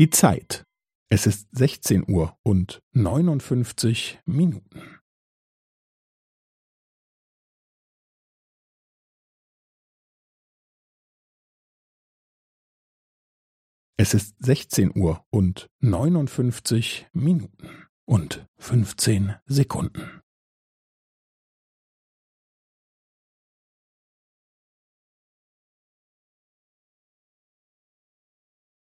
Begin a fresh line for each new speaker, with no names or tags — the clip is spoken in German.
Die Zeit. Es ist 16 Uhr und 59 Minuten. Es ist 16 Uhr und 59 Minuten und 15 Sekunden.